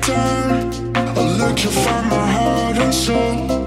Time. Electrify my heart and soul,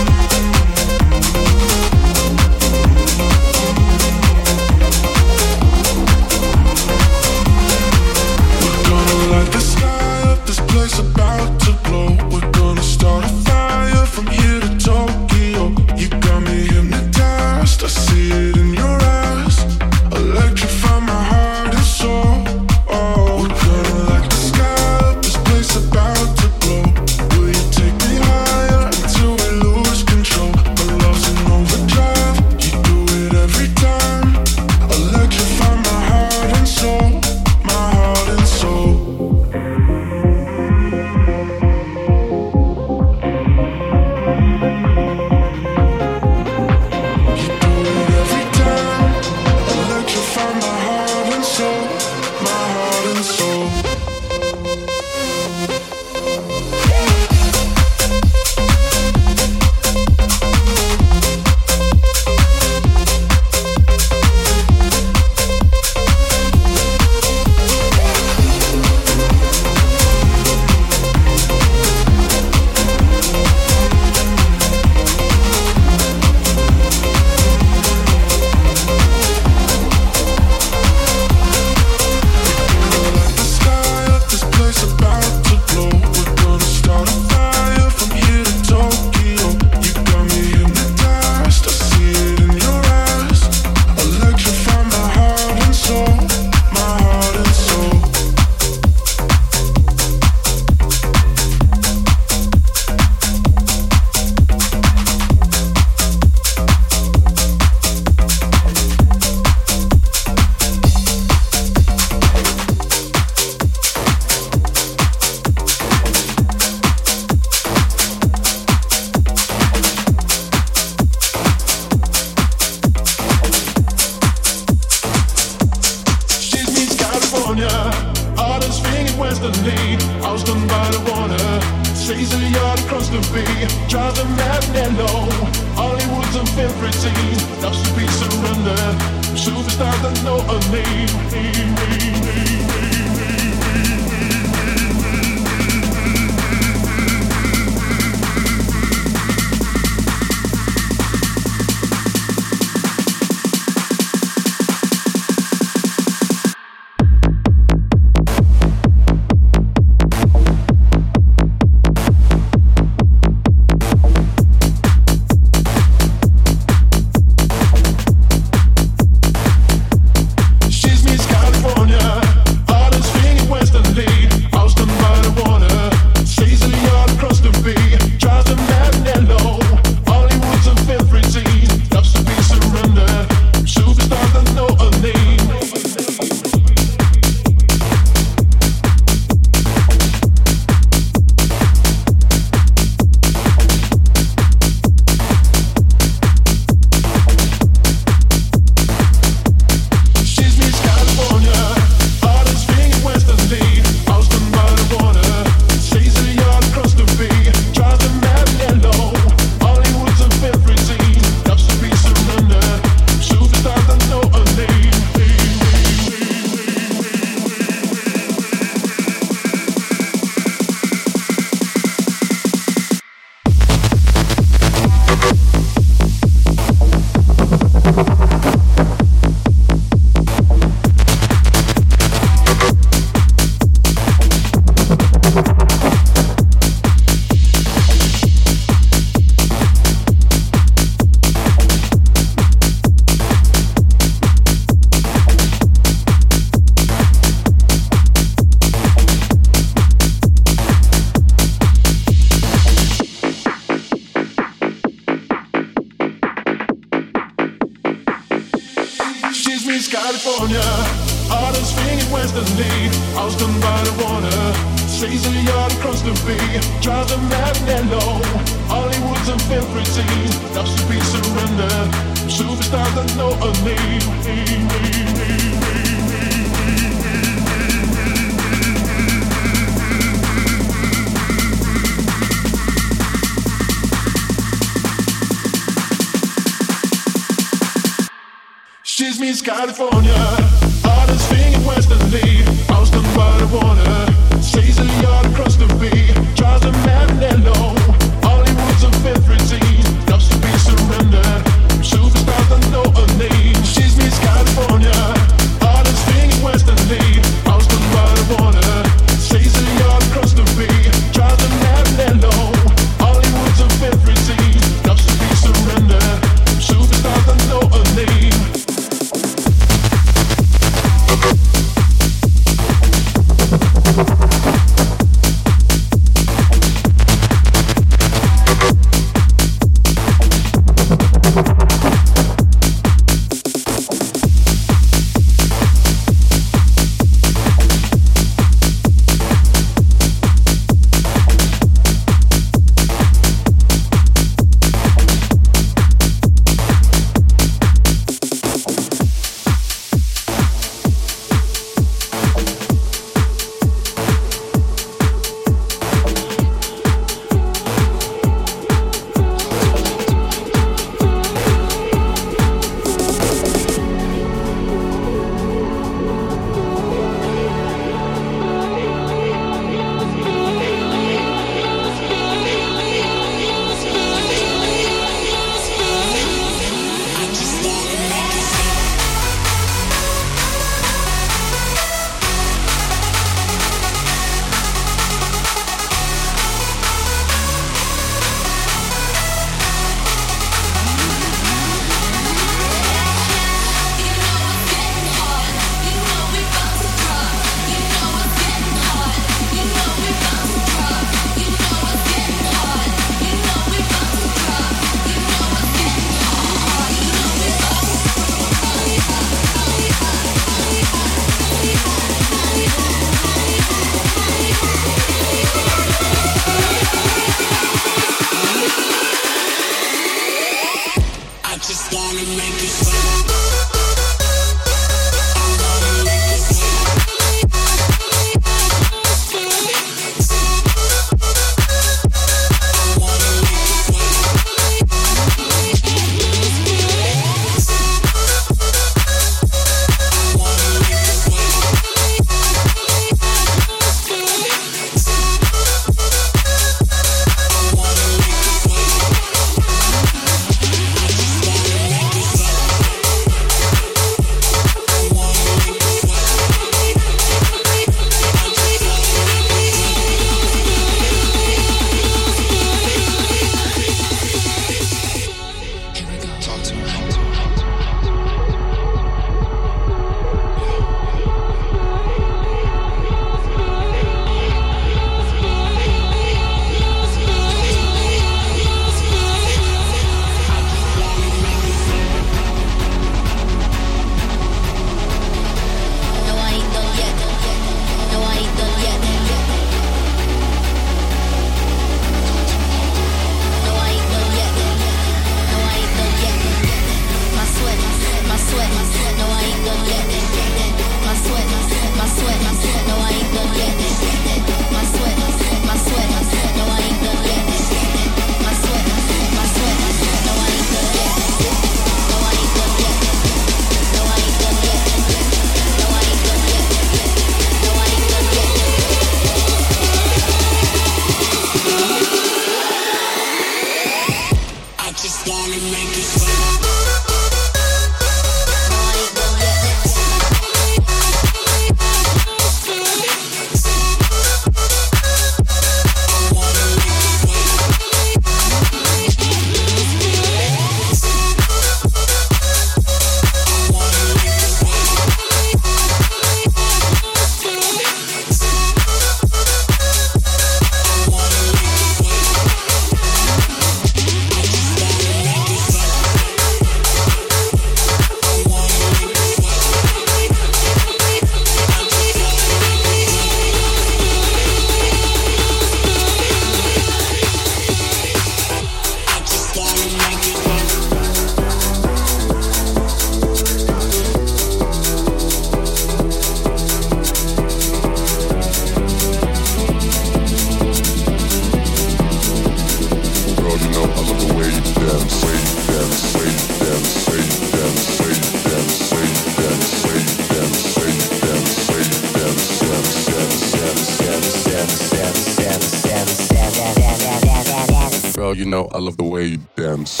I love the way you dance.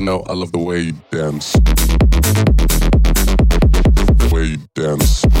Know I love the way you dance. The way you dance.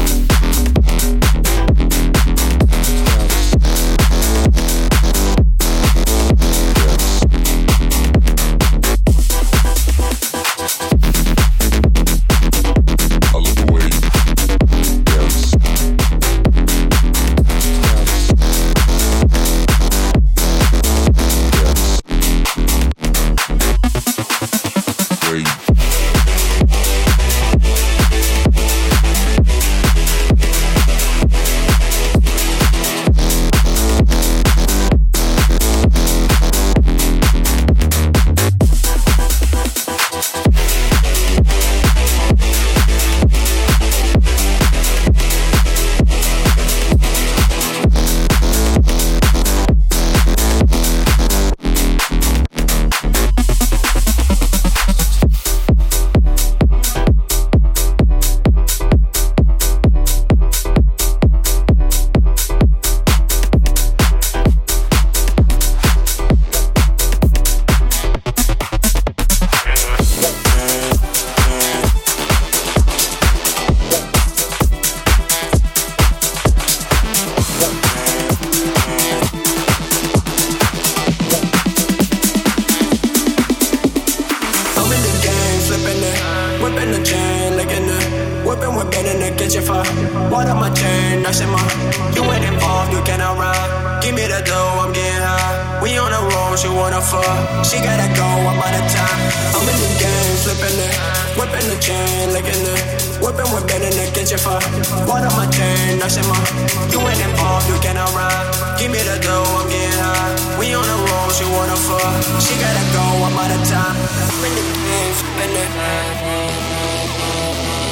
one at time. I'm in the cave,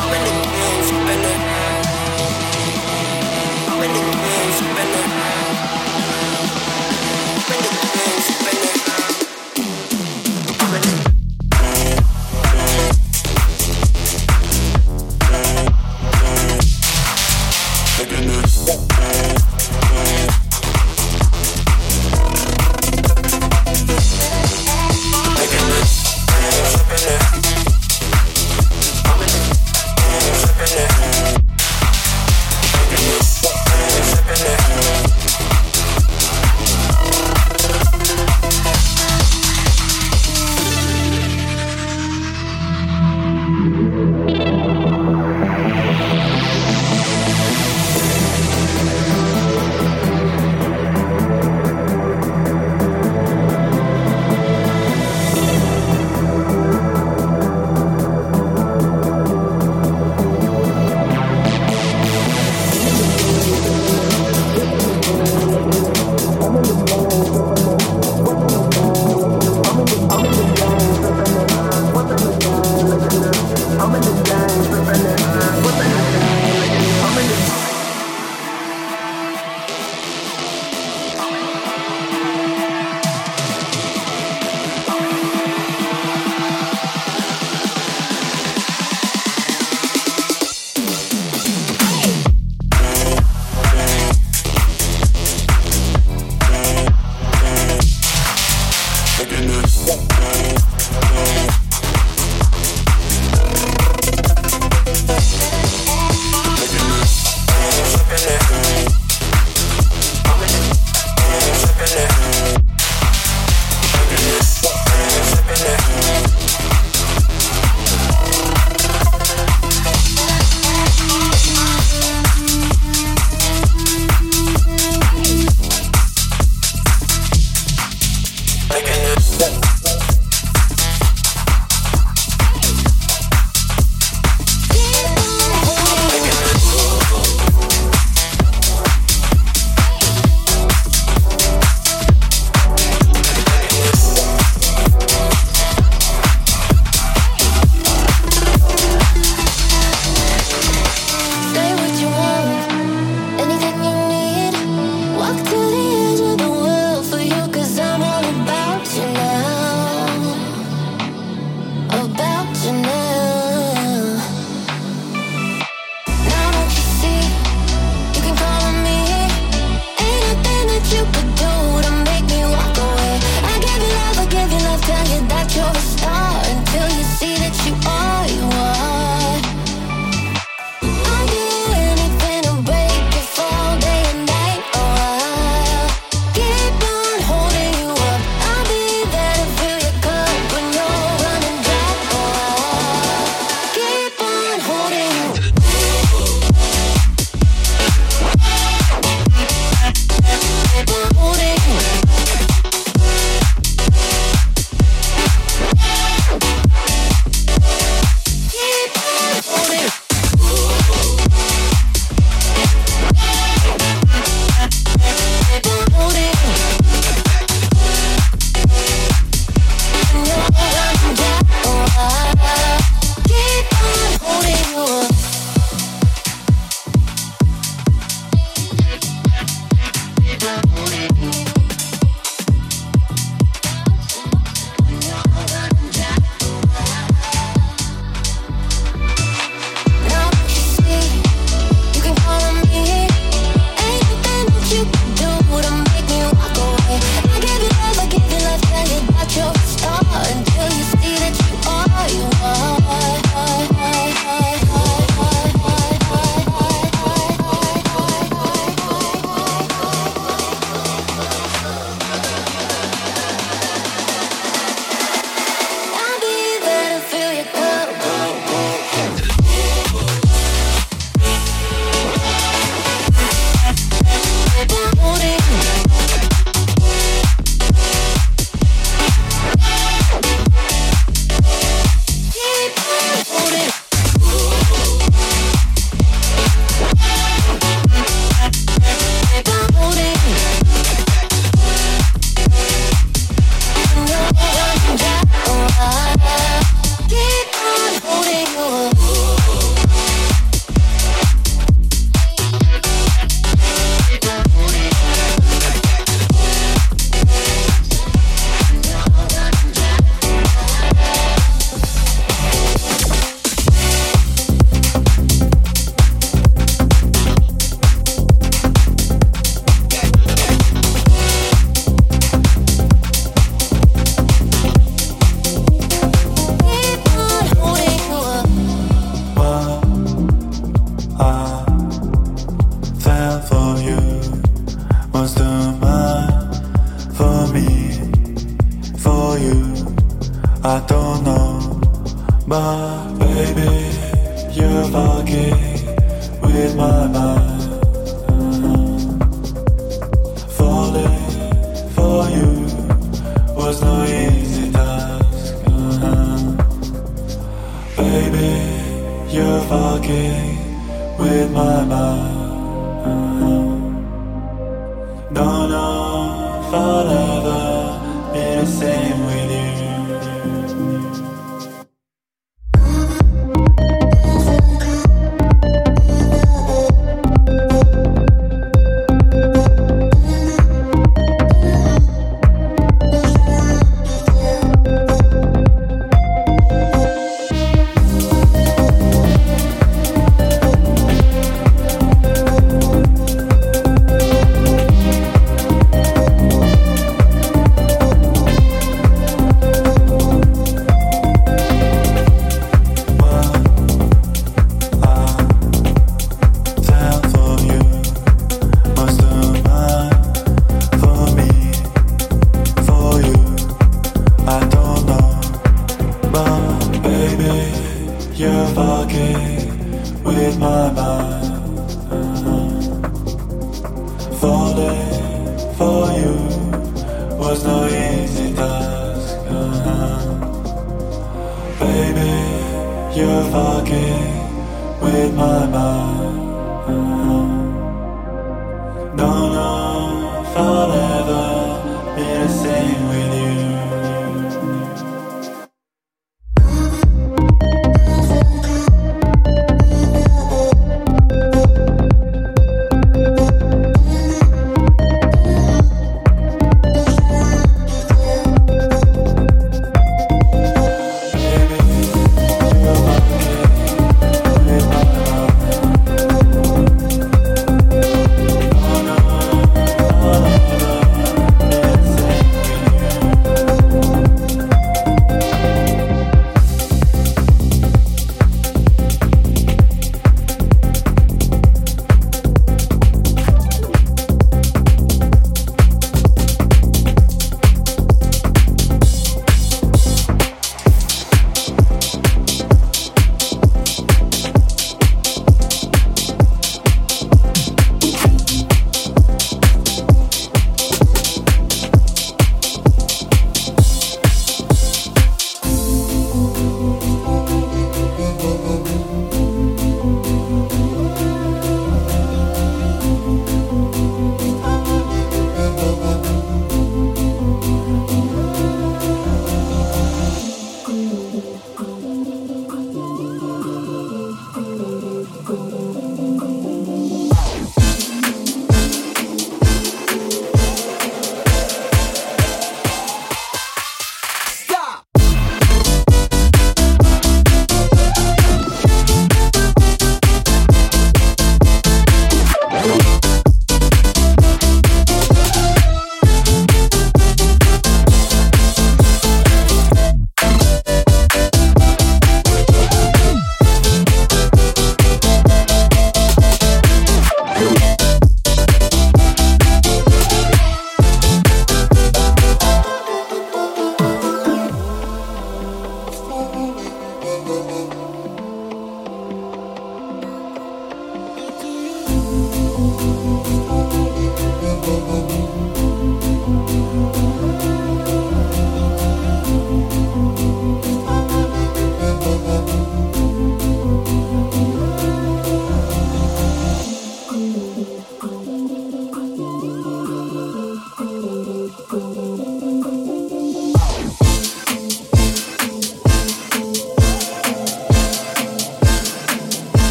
I'm in the.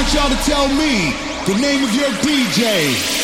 want y'all to tell me the name of your DJ.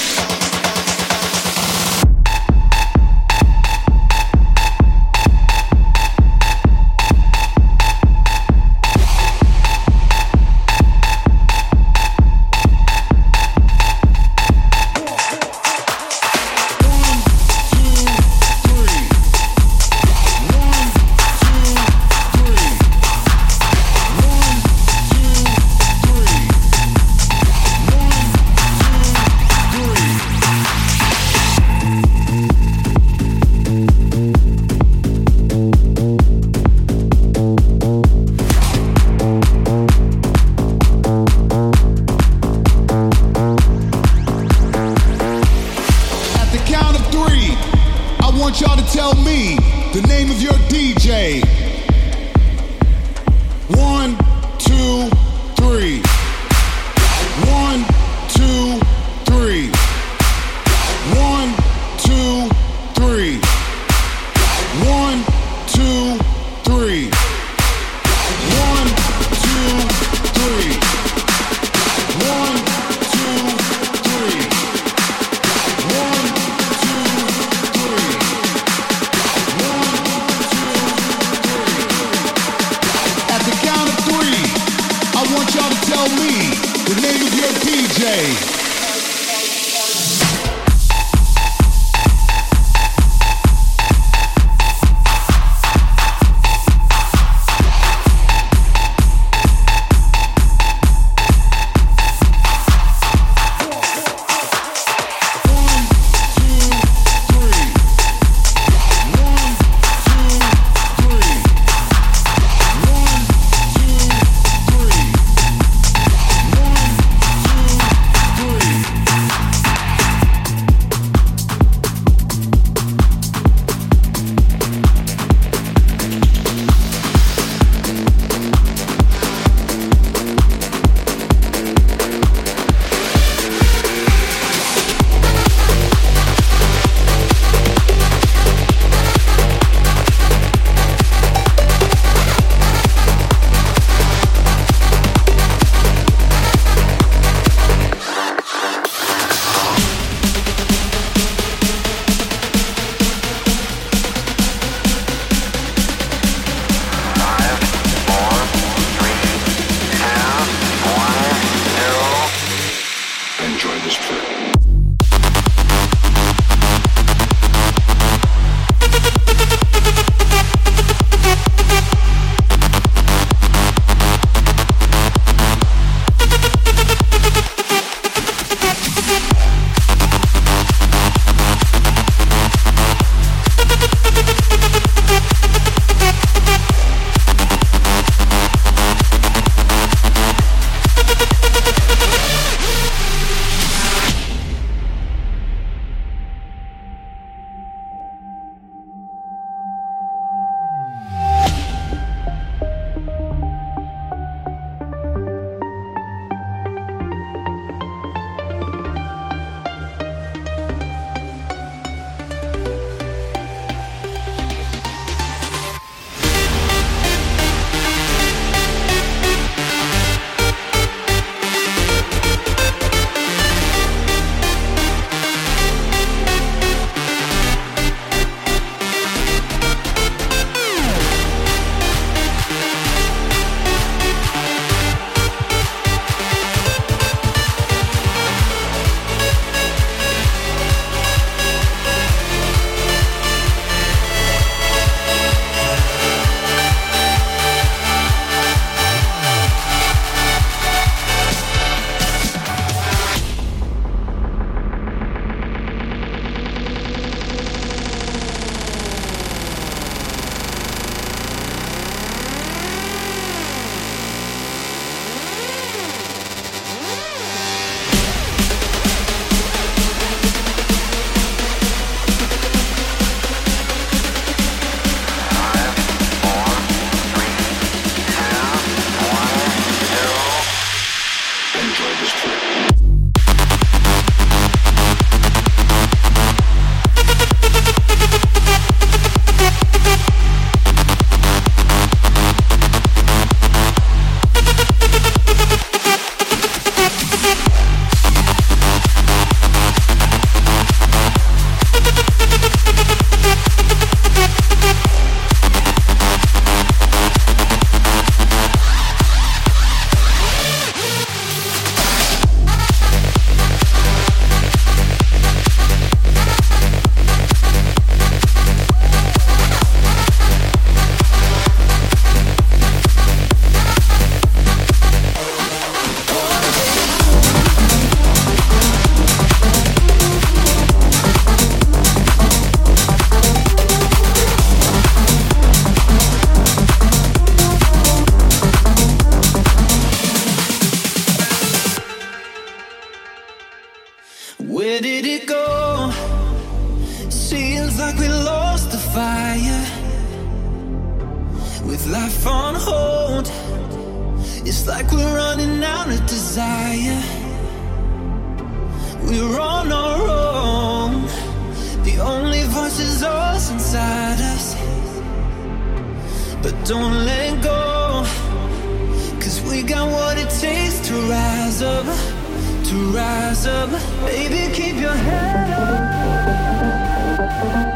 but don't let go. Cause we got what it takes to rise up, to rise up. Baby, keep your head up.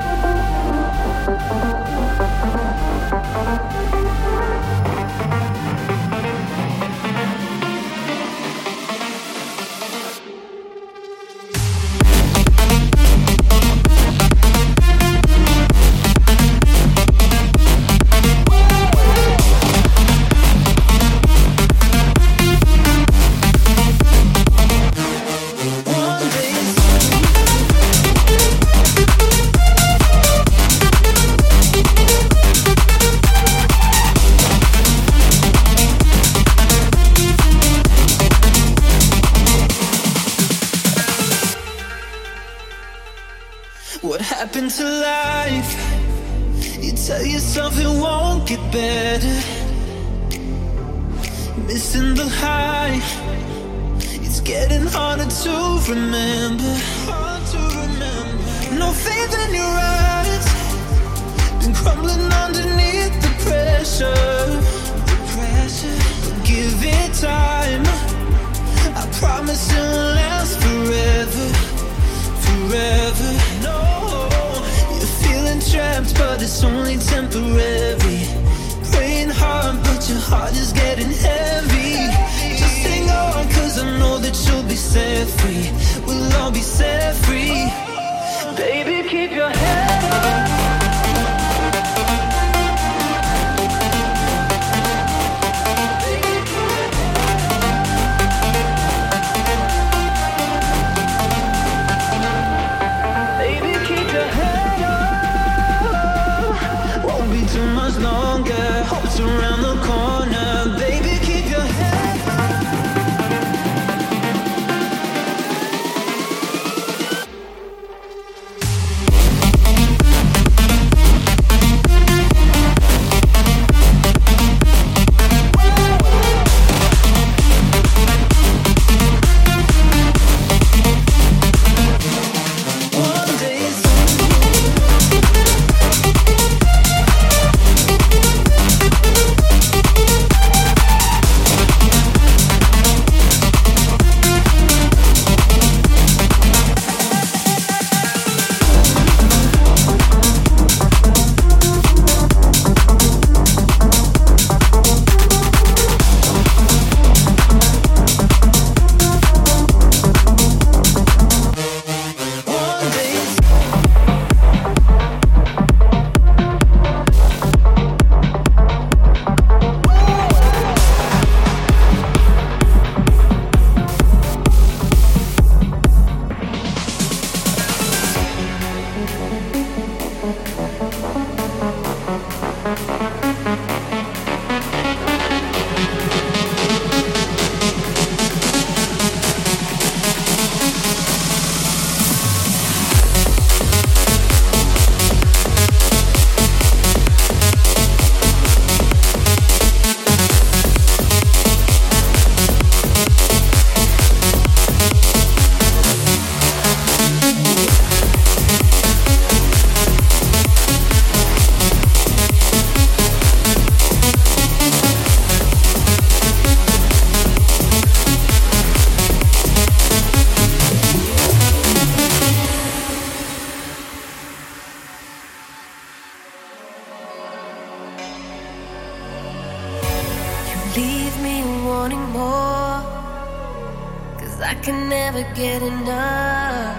enough.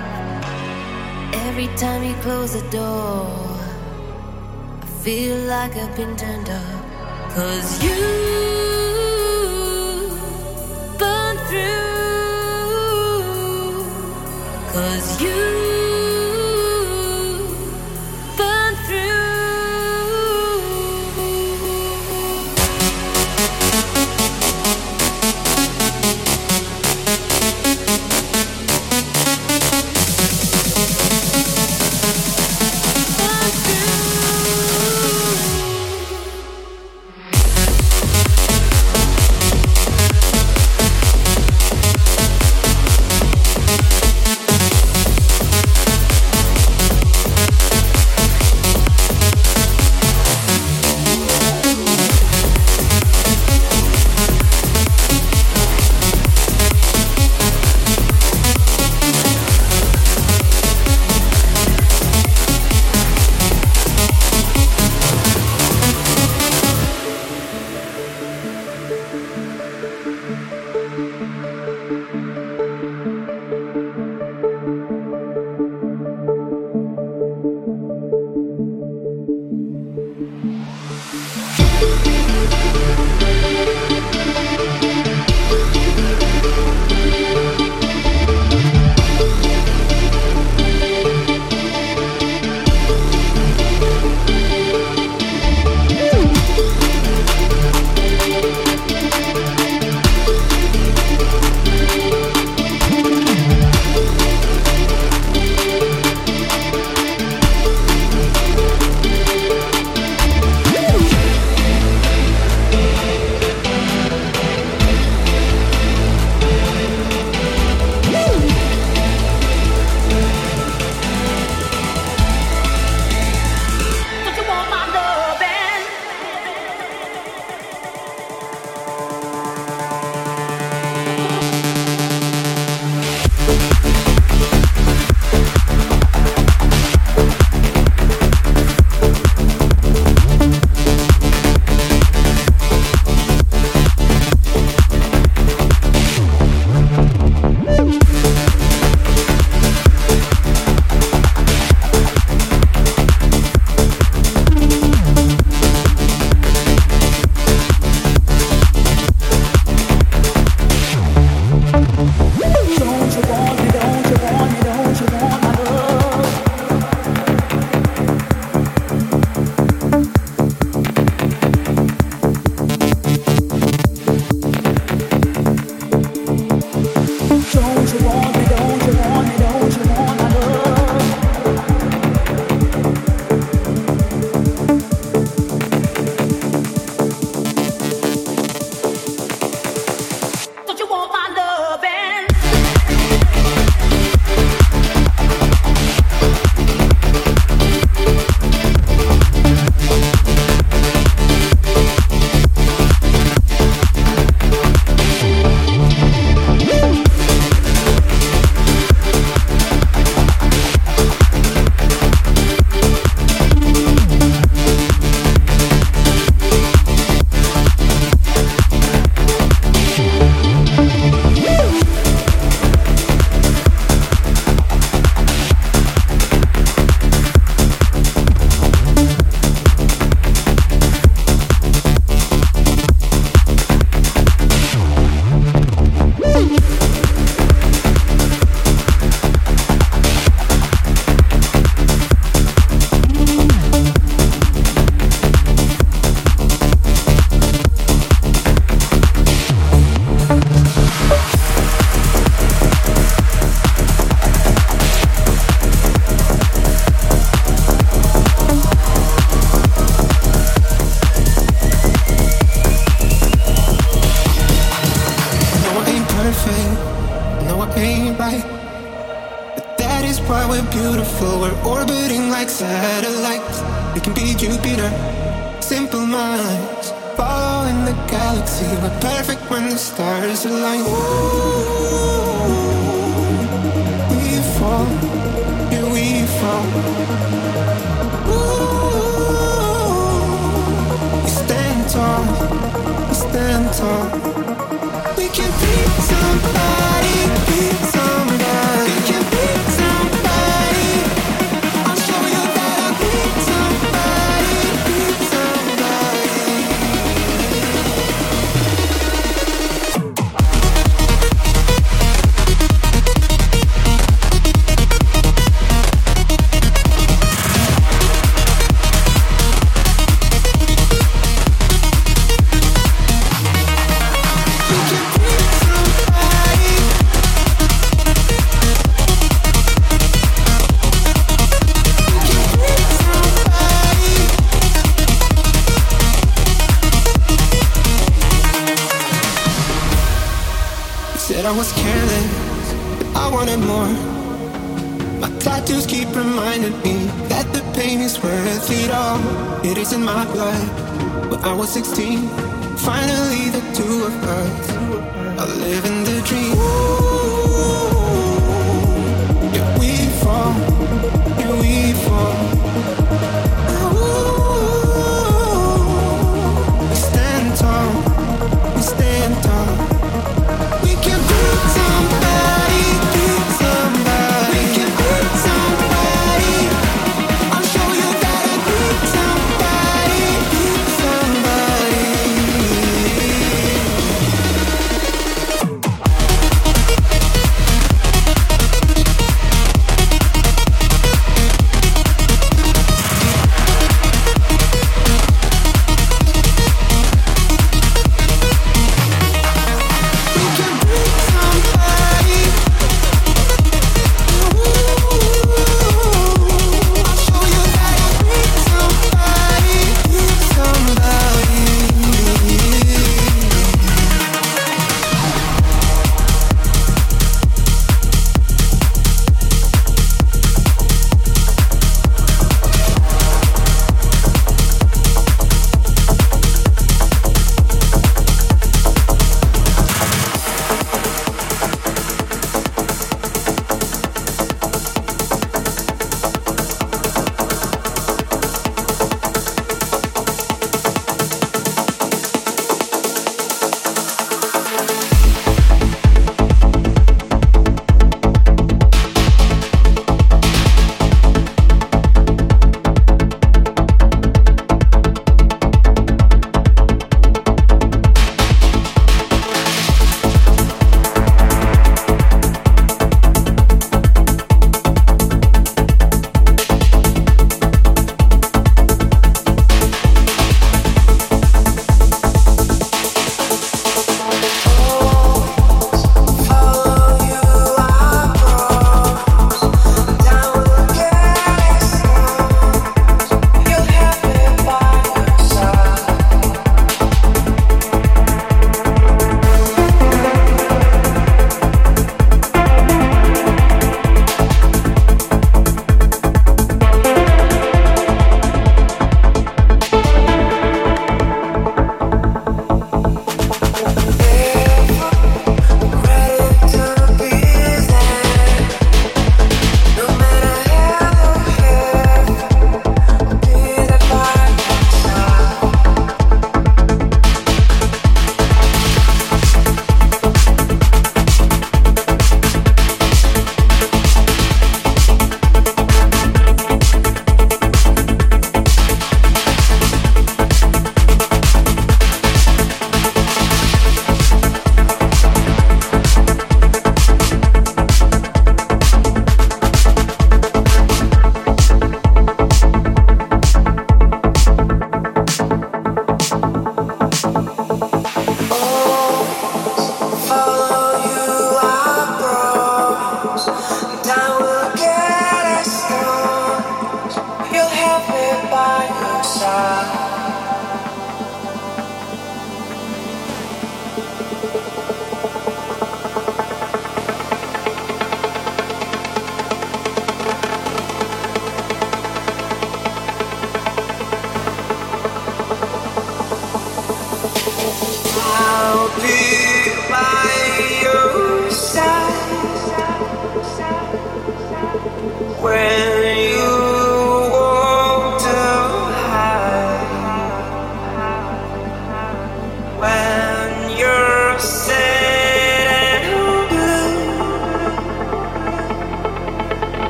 Every time you close the door, I feel like I've been turned up. Cause you burn through. Cause you.